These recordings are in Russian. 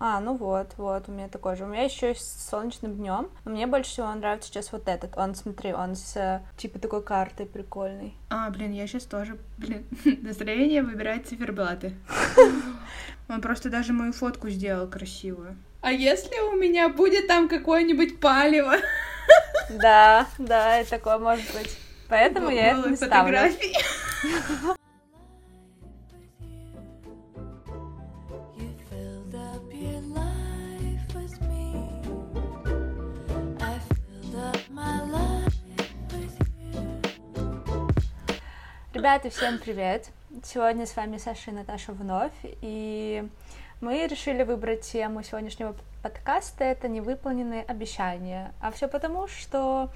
А, ну вот, вот, у меня такой же. У меня еще с солнечным днем. Мне больше всего нравится сейчас вот этот. Он, смотри, он с типа такой картой прикольный. А, блин, я сейчас тоже, блин, настроение выбирает циферблаты. Он просто даже мою фотку сделал красивую. А если у меня будет там какое-нибудь палево? Да, да, и такое может быть. Поэтому я это не ставлю. Ребята, всем привет! Сегодня с вами Саша и Наташа вновь, и мы решили выбрать тему сегодняшнего подкаста «Это невыполненные обещания». А все потому, что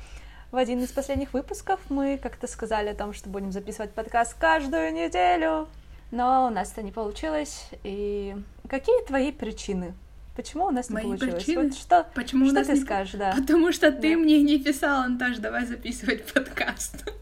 в один из последних выпусков мы как-то сказали о том, что будем записывать подкаст каждую неделю, но у нас это не получилось. И какие твои причины? Почему у нас не Мои получилось? Причины? Вот что, Почему что у нас ты не... скажешь, да? Потому что ты Да. мне не писала, Наташ, давай записывать подкаст.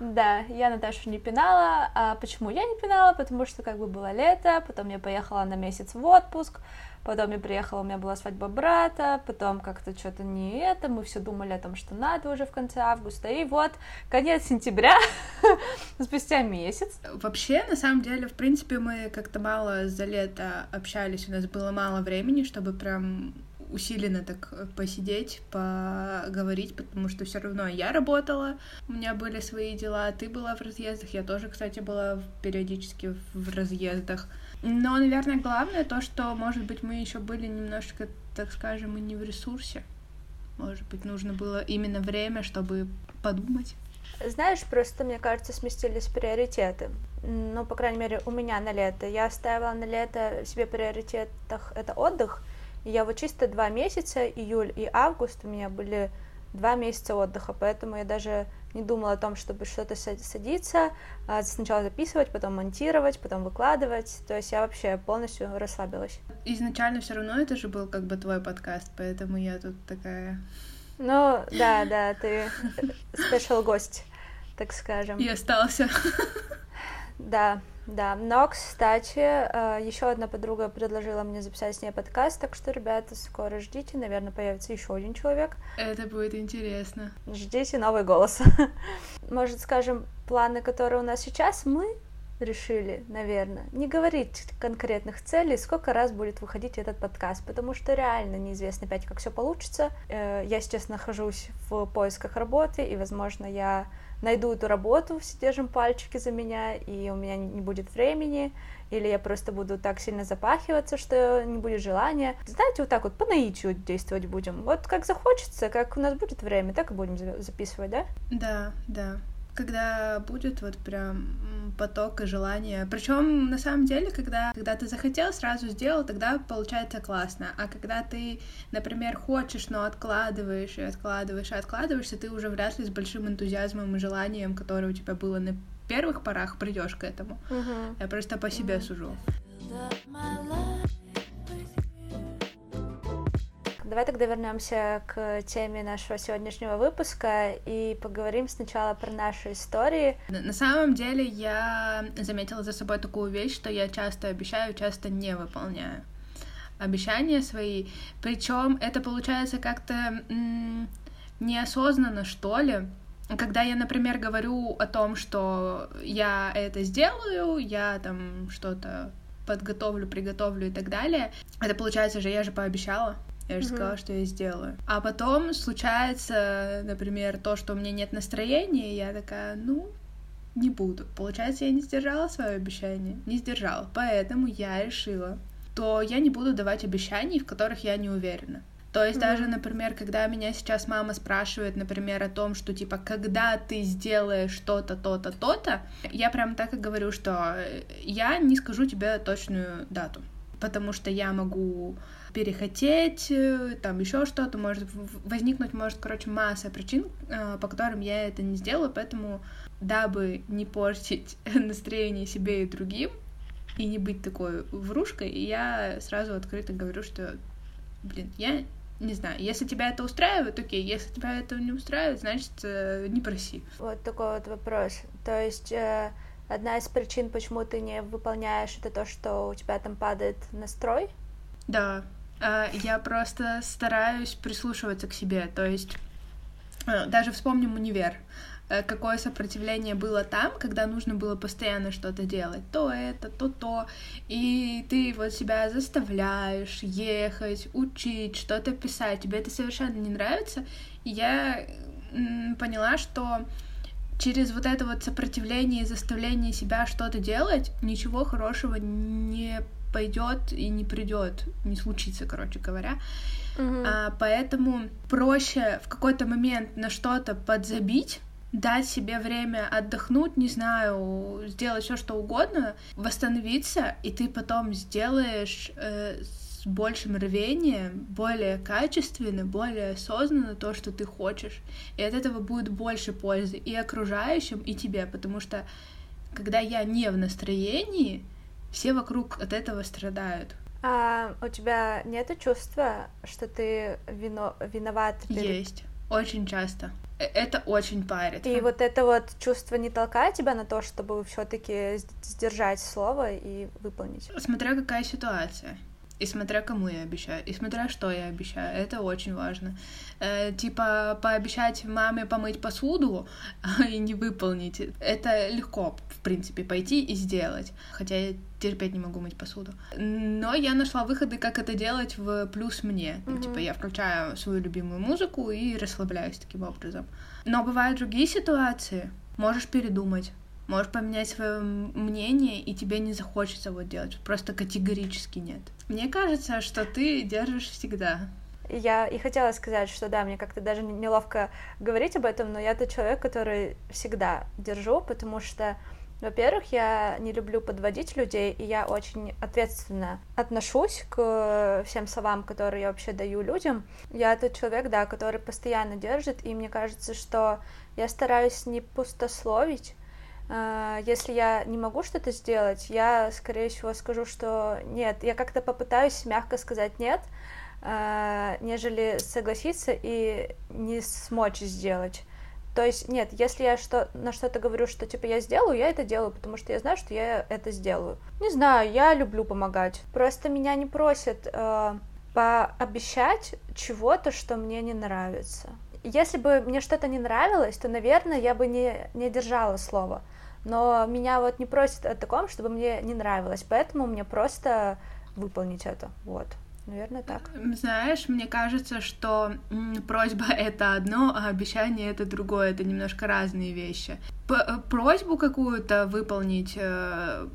Да, я Наташу не пинала. А почему я не пинала? Потому что как бы было лето, потом я поехала на месяц в отпуск, потом я приехала, у меня была свадьба брата, потом как-то что-то не это, мы все думали о том, что надо уже в конце августа, и вот конец сентября, спустя месяц. Вообще, на самом деле, в принципе, мы как-то мало за лето общались, у нас было мало времени, чтобы прям усиленно так посидеть, поговорить, потому что все равно я работала, у меня были свои дела, ты была в разъездах, я тоже, кстати, была периодически в разъездах. Но, наверное, главное то, что, может быть, мы еще были немножко, так скажем, и не в ресурсе. Может быть, нужно было именно время, чтобы подумать. Знаешь, просто, мне кажется, сместились приоритеты. Ну, по крайней мере, у меня на лето. Я ставила на лето себе приоритетах это отдых, и я вот чисто два месяца, июль и август, у меня были два месяца отдыха, поэтому я даже не думала о том, чтобы что-то са- садиться, а сначала записывать, потом монтировать, потом выкладывать. То есть я вообще полностью расслабилась. Изначально все равно это же был как бы твой подкаст, поэтому я тут такая Ну, да, да, ты спешл гость, так скажем. и остался. Да, да. Но, кстати, еще одна подруга предложила мне записать с ней подкаст, так что, ребята, скоро ждите, наверное, появится еще один человек. Это будет интересно. Ждите новый голос. Может, скажем, планы, которые у нас сейчас, мы решили, наверное, не говорить конкретных целей, сколько раз будет выходить этот подкаст, потому что реально неизвестно опять, как все получится. Э, Я сейчас нахожусь в поисках работы, и, возможно, я найду эту работу, все держим пальчики за меня, и у меня не будет времени, или я просто буду так сильно запахиваться, что не будет желания. Знаете, вот так вот по наитию действовать будем. Вот как захочется, как у нас будет время, так и будем за- записывать, да? Да, да. Когда будет вот прям поток и желание. Причем на самом деле, когда, когда ты захотел, сразу сделал, тогда получается классно. А когда ты, например, хочешь, но откладываешь и откладываешь и откладываешься, ты уже вряд ли с большим энтузиазмом и желанием, которое у тебя было на первых порах, придешь к этому. Я просто по себе сужу. Давай тогда вернемся к теме нашего сегодняшнего выпуска и поговорим сначала про наши истории. На самом деле я заметила за собой такую вещь, что я часто обещаю, часто не выполняю обещания свои. Причем это получается как-то неосознанно, что ли. Когда я, например, говорю о том, что я это сделаю, я там что-то подготовлю, приготовлю и так далее, это получается же, я же пообещала. Я же Мгм. сказала, что я сделаю. А потом случается, например, то, что у меня нет настроения, и я такая, ну, не буду. Получается, я не сдержала свое обещание. Не сдержала. Поэтому я решила, то я не буду давать обещаний, в которых я не уверена. То есть Мгм. даже, например, когда меня сейчас мама спрашивает, например, о том, что типа, когда ты сделаешь что-то, то-то, то-то, я прям так и говорю, что э, я не скажу тебе точную дату, потому что я могу перехотеть, э, там еще что-то может возникнуть, может, короче, масса причин, э, по которым я это не сделаю, поэтому, дабы не портить настроение себе и другим, и не быть такой врушкой, я сразу открыто говорю, что, блин, я не знаю, если тебя это устраивает, окей, если тебя это не устраивает, значит, э, не проси. Вот такой вот вопрос. То есть одна из причин, почему ты не выполняешь, это то, что у тебя там падает настрой? Да, я просто стараюсь прислушиваться к себе, то есть э, даже вспомним универ. Э, какое сопротивление было там, когда нужно было постоянно что-то делать, то это, то то, и ты вот себя заставляешь ехать, учить, что-то писать, тебе это совершенно не нравится, и я поняла, что через вот это вот сопротивление и заставление себя что-то делать ничего хорошего не пойдет и не придет, не случится, короче говоря. Мгм. А, поэтому проще в какой-то момент на что-то подзабить, дать себе время отдохнуть, не знаю, сделать все что угодно, восстановиться, и ты потом сделаешь э, с большим рвением, более качественно, более осознанно то, что ты хочешь. И от этого будет больше пользы и окружающим, и тебе, потому что когда я не в настроении, все вокруг от этого страдают. А у тебя нет чувства, что ты вино... виноват перед... Есть. Очень часто. Э, Это очень парит. И вот это вот чувство не толкает тебя на то, чтобы все-таки сдержать слово и выполнить. Смотря какая ситуация. И смотря кому я обещаю, и смотря что я обещаю, это очень важно. Э, типа пообещать маме помыть посуду и не выполнить, это легко, в принципе, пойти и сделать. Хотя я терпеть не могу мыть посуду. Но я нашла выходы, как это делать в плюс мне. Мгм. Типа я включаю свою любимую музыку и расслабляюсь таким образом. Но бывают другие ситуации, можешь передумать. Можешь поменять свое мнение, и тебе не захочется вот делать. Просто категорически нет. Мне кажется, что ты держишь всегда. Я и хотела сказать, что да, мне как-то даже не- неловко говорить об этом, но я тот человек, который всегда держу, потому что, во-первых, я не люблю подводить людей, и я очень ответственно отношусь к всем словам, которые я вообще даю людям. Я тот человек, да, который постоянно держит, и мне кажется, что я стараюсь не пустословить, Если я не могу что-то сделать, я, скорее всего, скажу, что нет. Я как-то попытаюсь мягко сказать нет, а, нежели согласиться и не смочь сделать. То есть, нет, если я что, на что-то говорю, что типа я сделаю, я это делаю, потому что я знаю, что я это сделаю. Не знаю, я люблю помогать. Просто меня не просят э, пообещать чего-то, что мне не нравится. Если бы мне что-то не нравилось, то, наверное, я бы не, не держала слово. Но меня вот не просят о таком, чтобы мне не нравилось, поэтому мне просто выполнить это. Вот. Наверное, так. Знаешь, мне кажется, что просьба это одно, а обещание это другое. Это немножко разные вещи. П- э, просьбу какую-то выполнить э,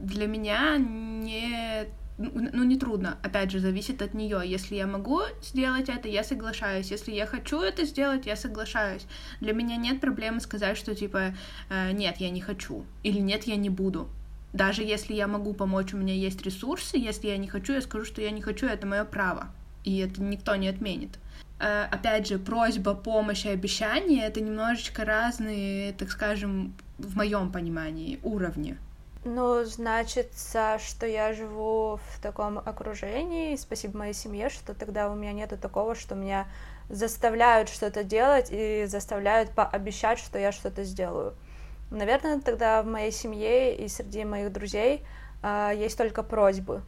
для меня не ну, не трудно. Опять же, зависит от нее. Если я могу сделать это, я соглашаюсь. Если я хочу это сделать, я соглашаюсь. Для меня нет проблемы сказать, что типа э, нет, я не хочу. Или нет, я не буду. Даже если я могу помочь, у меня есть ресурсы, если я не хочу, я скажу, что я не хочу, это мое право. И это никто не отменит. Э, Опять же, просьба, помощь и обещание это немножечко разные, так скажем, в моем понимании, уровни. Ну, значит, что я живу в таком окружении, спасибо моей семье, что тогда у меня нету такого, что меня заставляют что-то делать и заставляют пообещать, что я что-то сделаю. Наверное, тогда в моей семье и среди моих друзей э, есть только просьбы.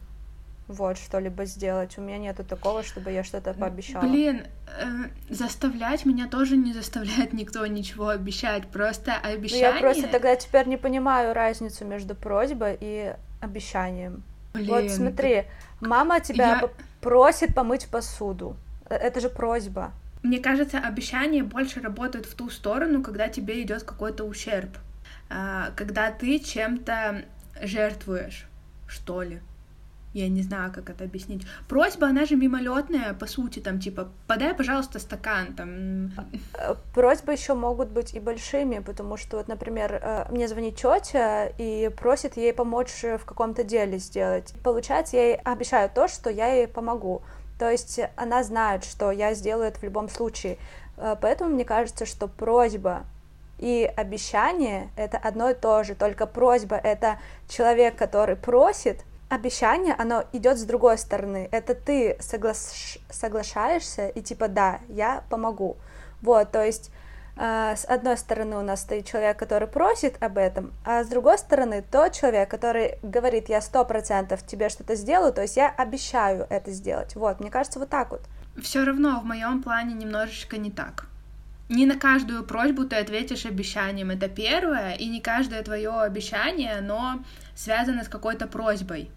Вот, что-либо сделать. У меня нету такого, чтобы я что-то пообещала. Блин, э, заставлять меня тоже не заставляет никто ничего обещать. Просто Ну, обещание... я просто тогда теперь не понимаю разницу между просьбой и обещанием. Блин, Вот смотри, мама тебя я- просит помыть посуду. Э, Это же просьба. Мне кажется, обещания больше работают в ту сторону, когда тебе идет какой-то ущерб. А, Когда ты чем-то жертвуешь, что ли. Я не знаю, как это объяснить. Просьба, она же мимолетная, по сути, там, типа, подай, пожалуйста, стакан, там. Просьбы еще могут быть и большими, потому что, вот, например, э, мне звонит тетя и просит ей помочь в каком-то деле сделать. Получается, я ей обещаю то, что я ей помогу. То есть она знает, что я сделаю это в любом случае. Э, Поэтому мне кажется, что просьба и обещание это одно и то же. Только просьба это человек, который просит, обещание, оно идет с другой стороны. Это ты соглаш- соглашаешься и типа да, я помогу. Вот, то есть а, с одной стороны у нас стоит человек, который просит об этом, а с другой стороны тот человек, который говорит, я сто процентов тебе что-то сделаю, то есть я обещаю это сделать. Вот, мне кажется, вот так вот. Все равно в моем плане немножечко не так. Не на каждую просьбу ты ответишь обещанием, это первое, и не каждое твое обещание, оно связано с какой-то просьбой.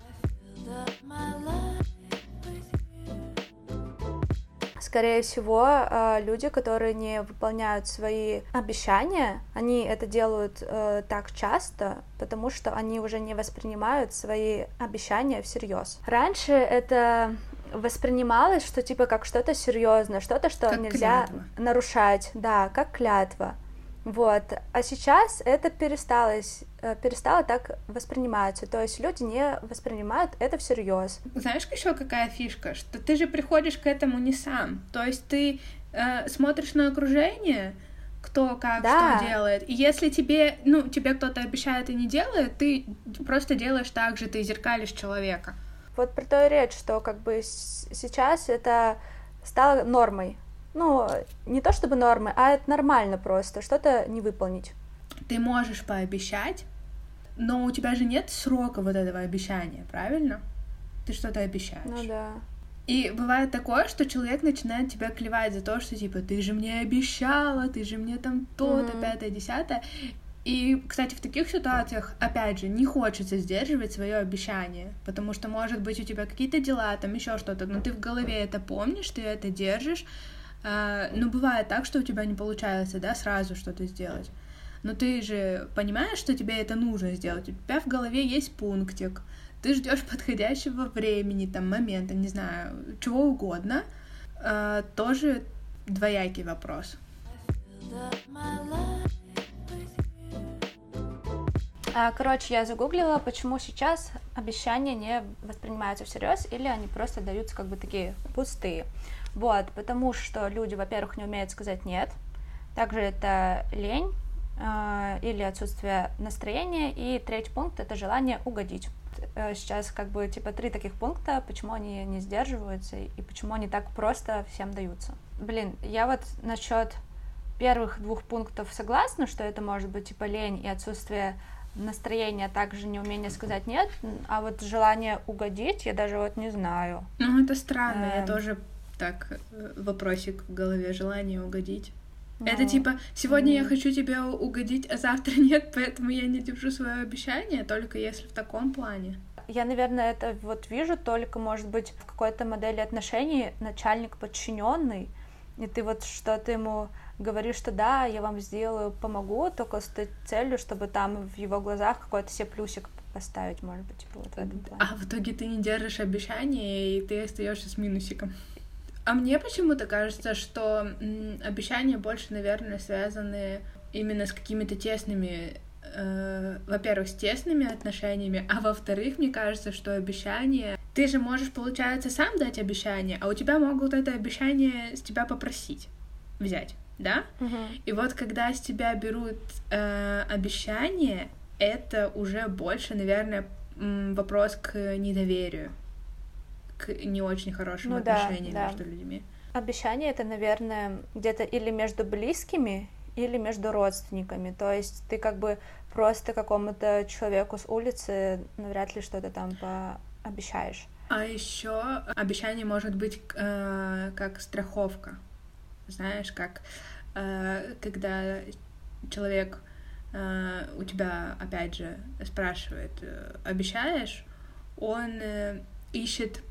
Скорее всего, э, люди, которые не выполняют свои обещания, они это делают э, так часто, потому что они уже не воспринимают свои обещания всерьез. Раньше это воспринималось, что типа как что-то серьезное, что-то, что как нельзя клятва. нарушать, да, как клятва. Вот. А сейчас это пересталось, э, перестало так восприниматься. То есть люди не воспринимают это всерьез. Знаешь, еще какая фишка? Что ты же приходишь к этому не сам. То есть ты э, смотришь на окружение, кто как да. что делает. И если тебе, ну, тебе кто-то обещает и не делает, ты просто делаешь так же, ты зеркалишь человека. Вот про то и речь, что как бы сейчас это стало нормой ну, не то чтобы нормы, а это нормально просто, что-то не выполнить. Ты можешь пообещать, но у тебя же нет срока вот этого обещания, правильно? Ты что-то обещаешь. Ну да. И бывает такое, что человек начинает тебя клевать за то, что типа ты же мне обещала, ты же мне там то-то, mm-hmm. пятое, десятое. И, кстати, в таких ситуациях, опять же, не хочется сдерживать свое обещание, потому что, может быть, у тебя какие-то дела, там еще что-то, но ты в голове это помнишь, ты это держишь, а, ну, бывает так, что у тебя не получается, да, сразу что-то сделать. Но ты же понимаешь, что тебе это нужно сделать. У тебя в голове есть пунктик. Ты ждешь подходящего времени, там, момента, не знаю, чего угодно. А, тоже двоякий вопрос. А, короче, я загуглила, почему сейчас обещания не воспринимаются всерьез, или они просто даются как бы такие пустые. Вот, потому что люди, во-первых, не умеют сказать нет, также это лень э, или отсутствие настроения, и третий пункт это желание угодить. Э, сейчас как бы типа три таких пункта, почему они не сдерживаются и почему они так просто всем даются. Блин, я вот насчет первых двух пунктов согласна, что это может быть типа лень и отсутствие настроения, а также неумение сказать нет, а вот желание угодить я даже вот не знаю. Ну это странно, эм... я тоже так э, вопросик в голове, желание угодить. Ну, это типа, сегодня mm. я хочу тебе угодить, а завтра нет, поэтому я не держу свое обещание, только если в таком плане. Я, наверное, это вот вижу только, может быть, в какой-то модели отношений начальник подчиненный, и ты вот что-то ему говоришь, что да, я вам сделаю, помогу, только с той целью, чтобы там в его глазах какой-то себе плюсик поставить, может быть, типа вот в этом плане. А в итоге ты не держишь обещание, и ты остаешься с минусиком. А мне почему-то кажется, что обещания больше, наверное, связаны именно с какими-то тесными, э, во-первых, с тесными отношениями, а во-вторых, мне кажется, что обещание... Ты же можешь, получается, сам дать обещание, а у тебя могут это обещание с тебя попросить, взять, да? Угу. И вот когда с тебя берут э, обещание, это уже больше, наверное, вопрос к недоверию к не очень хорошим ну, отношениям да, между людьми. Обещание это, наверное, где-то или между близкими, или между родственниками. То есть ты как бы просто какому-то человеку с улицы навряд ли что-то там пообещаешь. А еще обещание может быть э, как страховка. Знаешь, как э, когда человек э, у тебя, опять же, спрашивает, э, обещаешь, он э, ищет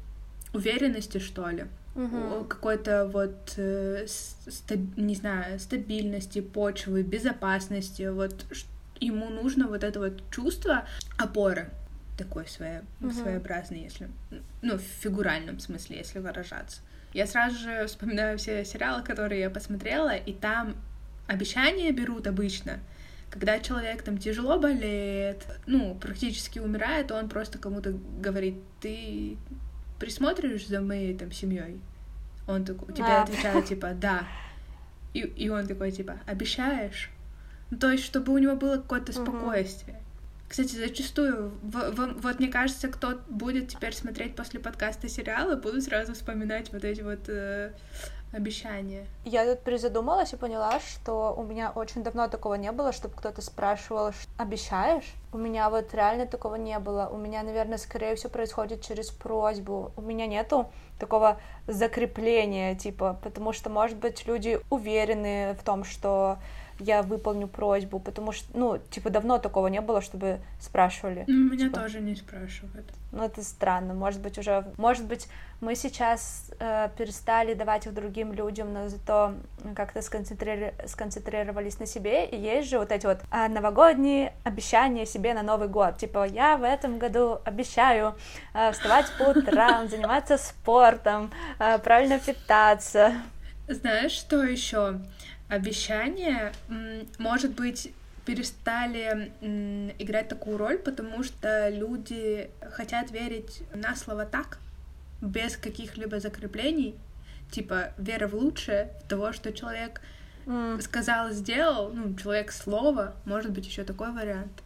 уверенности, что ли, угу. какой-то вот, э, не знаю, стабильности, почвы, безопасности, вот ему нужно вот это вот чувство опоры такой свое, угу. своеобразный, если, ну, в фигуральном смысле, если выражаться. Я сразу же вспоминаю все сериалы, которые я посмотрела, и там обещания берут обычно, когда человек там тяжело болеет, ну, практически умирает, он просто кому-то говорит, ты присмотришь за моей там семьей? Он такой, тебе а. отвечает, типа, да. И, и он такой, типа, обещаешь? Ну, то есть, чтобы у него было какое-то спокойствие. Кстати, зачастую, в, в, вот мне кажется, кто будет теперь смотреть после подкаста сериалы, будут сразу вспоминать вот эти вот э, обещание. Я тут призадумалась и поняла, что у меня очень давно такого не было, чтобы кто-то спрашивал, обещаешь? У меня вот реально такого не было. У меня, наверное, скорее всего происходит через просьбу. У меня нету такого закрепления, типа, потому что, может быть, люди уверены в том, что я выполню просьбу, потому что, ну, типа, давно такого не было, чтобы спрашивали. Ну, меня типа. тоже не спрашивают. Ну, это странно. Может быть, уже... Может быть, мы сейчас э, перестали давать их другим людям, но зато как-то сконцентри... сконцентрировались на себе, и есть же вот эти вот э, новогодние обещания себе на Новый год. Типа, я в этом году обещаю э, вставать по утрам, заниматься спортом, э, правильно питаться. Знаешь, что еще? Обещания, может быть, перестали играть такую роль, потому что люди хотят верить на слово так, без каких-либо закреплений, типа вера в лучшее, в того, что человек mm. сказал, сделал, ну, человек слова, может быть, еще такой вариант.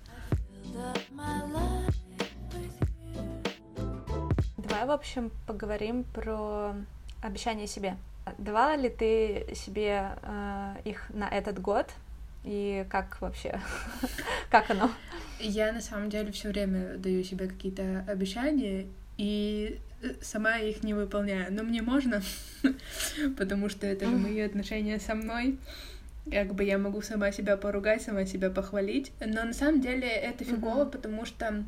Давай, в общем, поговорим про обещание себе. Давала ли ты себе э, их на этот год? И как вообще? как оно? Я на самом деле все время даю себе какие-то обещания и э, сама их не выполняю. Но мне можно, потому что это же мои отношения со мной. Как бы я могу сама себя поругать, сама себя похвалить. Но на самом деле это фигово, потому что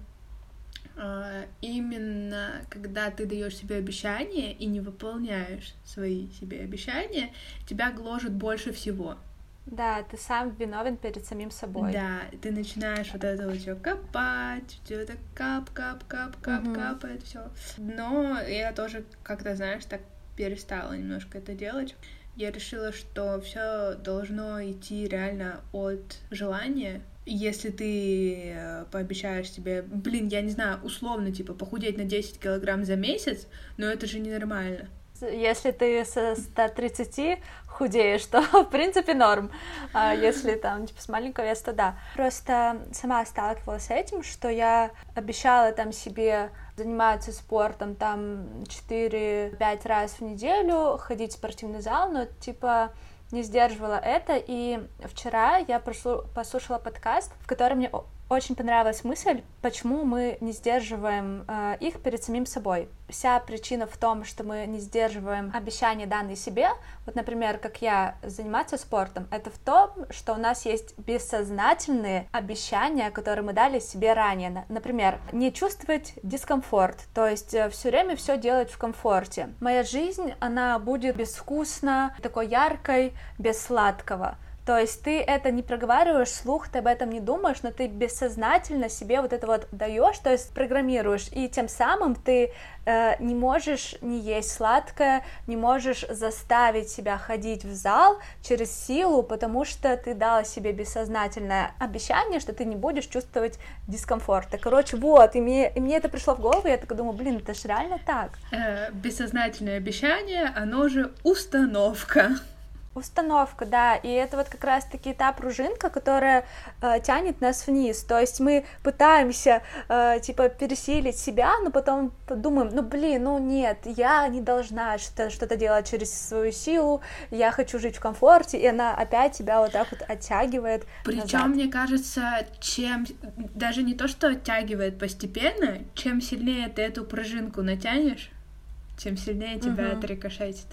именно когда ты даешь себе обещания и не выполняешь свои себе обещания, тебя гложет больше всего. Да, ты сам виновен перед самим собой. Да, ты начинаешь вот это вот все копать, все это кап, кап, кап, кап, угу. капает, все. Но я тоже как-то, знаешь, так перестала немножко это делать. Я решила, что все должно идти реально от желания, если ты э, пообещаешь себе, блин, я не знаю, условно, типа, похудеть на 10 килограмм за месяц, но это же ненормально. Если ты со 130 худеешь, то, в принципе, норм. А если там, типа, с маленького веса, то да. Просто сама сталкивалась с этим, что я обещала там себе заниматься спортом там 4-5 раз в неделю, ходить в спортивный зал, но, типа, не сдерживала это, и вчера я послушала подкаст, в котором мне очень понравилась мысль, почему мы не сдерживаем э, их перед самим собой. Вся причина в том, что мы не сдерживаем обещания данные себе. Вот, например, как я заниматься спортом, это в том, что у нас есть бессознательные обещания, которые мы дали себе ранее. Например, не чувствовать дискомфорт, то есть э, все время все делать в комфорте. Моя жизнь, она будет безвкусно, такой яркой, без сладкого. То есть ты это не проговариваешь слух, ты об этом не думаешь, но ты бессознательно себе вот это вот даешь, то есть программируешь, и тем самым ты э, не можешь не есть сладкое, не можешь заставить себя ходить в зал через силу, потому что ты дала себе бессознательное обещание, что ты не будешь чувствовать дискомфорта. Короче, вот, и мне, и мне это пришло в голову, я так думаю, блин, это же реально так. Э, бессознательное обещание, оно же установка. Установка, да, и это вот как раз-таки та пружинка, которая э, тянет нас вниз, то есть мы пытаемся, э, типа, пересилить себя, но потом думаем, ну, блин, ну, нет, я не должна что-то, что делать через свою силу, я хочу жить в комфорте, и она опять тебя вот так вот оттягивает Причем, мне кажется, чем, даже не то, что оттягивает постепенно, чем сильнее ты эту пружинку натянешь, тем сильнее тебя угу. отрикошетит.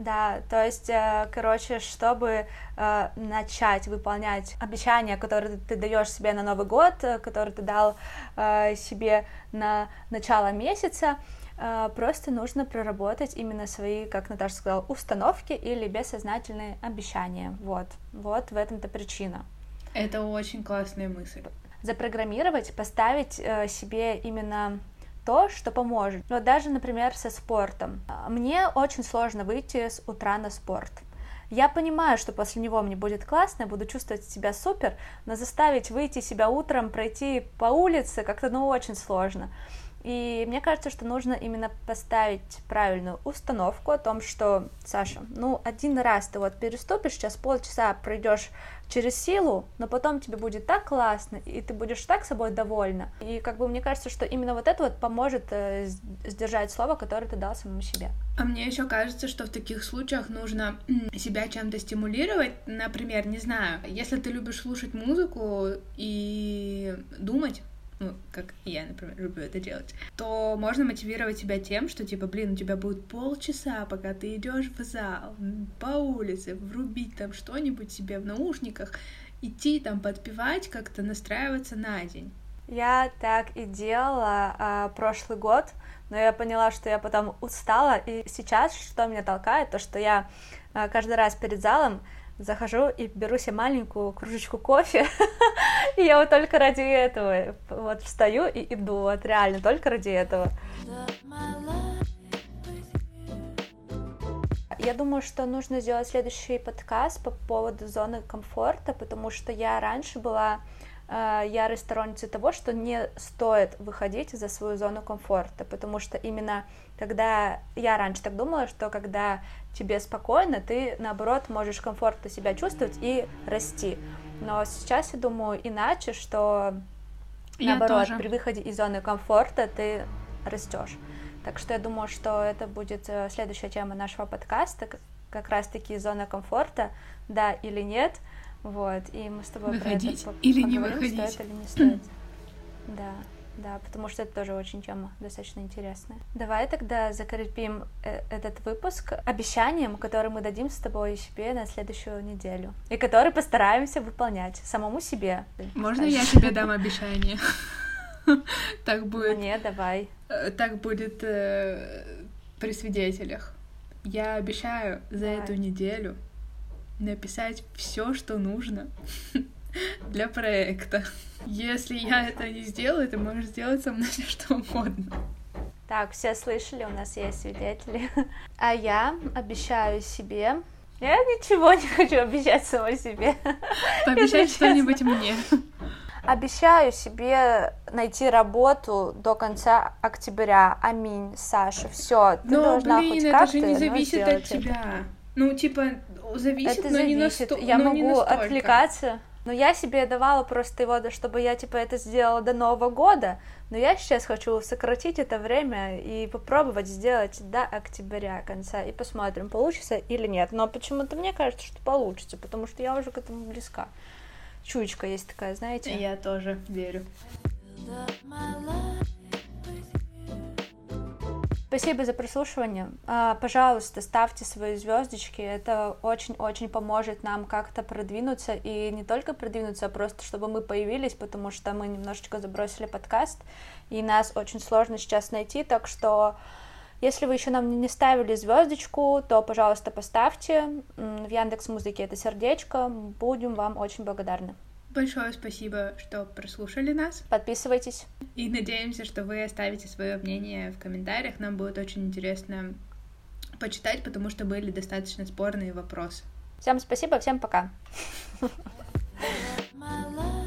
Да, то есть, э, короче, чтобы э, начать выполнять обещания, которые ты даешь себе на Новый год, э, которые ты дал себе на начало месяца, просто нужно проработать именно свои, как Наташа сказала, установки или бессознательные обещания. Вот, вот в этом-то причина. Это очень классная мысль. Запрограммировать, поставить себе именно то, что поможет. Вот даже, например, со спортом. Мне очень сложно выйти с утра на спорт. Я понимаю, что после него мне будет классно, я буду чувствовать себя супер, но заставить выйти себя утром, пройти по улице как-то, ну, очень сложно. И мне кажется, что нужно именно поставить правильную установку о том, что, Саша, ну, один раз ты вот переступишь, сейчас полчаса пройдешь через силу, но потом тебе будет так классно, и ты будешь так собой довольна. И как бы мне кажется, что именно вот это вот поможет э, сдержать слово, которое ты дал самому себе. А мне еще кажется, что в таких случаях нужно себя чем-то стимулировать. Например, не знаю, если ты любишь слушать музыку и думать, ну, как я, например, люблю это делать, то можно мотивировать себя тем, что, типа, блин, у тебя будет полчаса, пока ты идешь в зал, по улице, врубить там что-нибудь себе в наушниках, идти там подпевать, как-то настраиваться на день. Я так и делала а, прошлый год, но я поняла, что я потом устала, и сейчас что меня толкает, то, что я а, каждый раз перед залом захожу и беру себе маленькую кружечку кофе, я вот только ради этого вот встаю и иду, вот реально только ради этого. Я думаю, что нужно сделать следующий подкаст по поводу зоны комфорта, потому что я раньше была э, ярой сторонницей того, что не стоит выходить за свою зону комфорта, потому что именно когда я раньше так думала, что когда тебе спокойно, ты наоборот можешь комфортно себя чувствовать и расти. Но сейчас я думаю иначе, что я наоборот тоже. при выходе из зоны комфорта ты растешь. Так что я думаю, что это будет э, следующая тема нашего подкаста, как раз-таки зона комфорта, да или нет. Вот, и мы с тобой выходить про это или не выходить. стоит или не стоит. Да. Да, потому что это тоже очень тема достаточно интересная. Давай тогда закрепим э, этот выпуск обещанием, которое мы дадим с тобой себе на следующую неделю, и который постараемся выполнять самому себе. Можно я тебе дам обещание? Так будет. Нет, давай. Э, так будет э, при свидетелях. Я обещаю за эту неделю написать все, что нужно для проекта. Если я это не сделаю, ты можешь сделать со мной все что угодно. Так, все слышали, у нас есть свидетели. А я обещаю себе... Я ничего не хочу обещать самой себе. Пообещать что-нибудь мне. Обещаю себе найти работу до конца октября. Аминь, Саша. Все, ты но, должна блин, хоть это как-то же не зависит от тебя. Это. Ну, типа, зависит, это но зависит. не настолько. Я но могу отвлекаться. Но я себе давала просто его, чтобы я, типа, это сделала до Нового года, но я сейчас хочу сократить это время и попробовать сделать до октября конца, и посмотрим, получится или нет. Но почему-то мне кажется, что получится, потому что я уже к этому близка. Чуечка есть такая, знаете? Я тоже верю. Спасибо за прослушивание. А, пожалуйста, ставьте свои звездочки. Это очень-очень поможет нам как-то продвинуться. И не только продвинуться, а просто чтобы мы появились, потому что мы немножечко забросили подкаст, и нас очень сложно сейчас найти. Так что, если вы еще нам не ставили звездочку, то, пожалуйста, поставьте. В Яндекс Музыке это сердечко. Будем вам очень благодарны. Большое спасибо, что прослушали нас. Подписывайтесь. И надеемся, что вы оставите свое мнение в комментариях. Нам будет очень интересно почитать, потому что были достаточно спорные вопросы. Всем спасибо, всем пока. My love.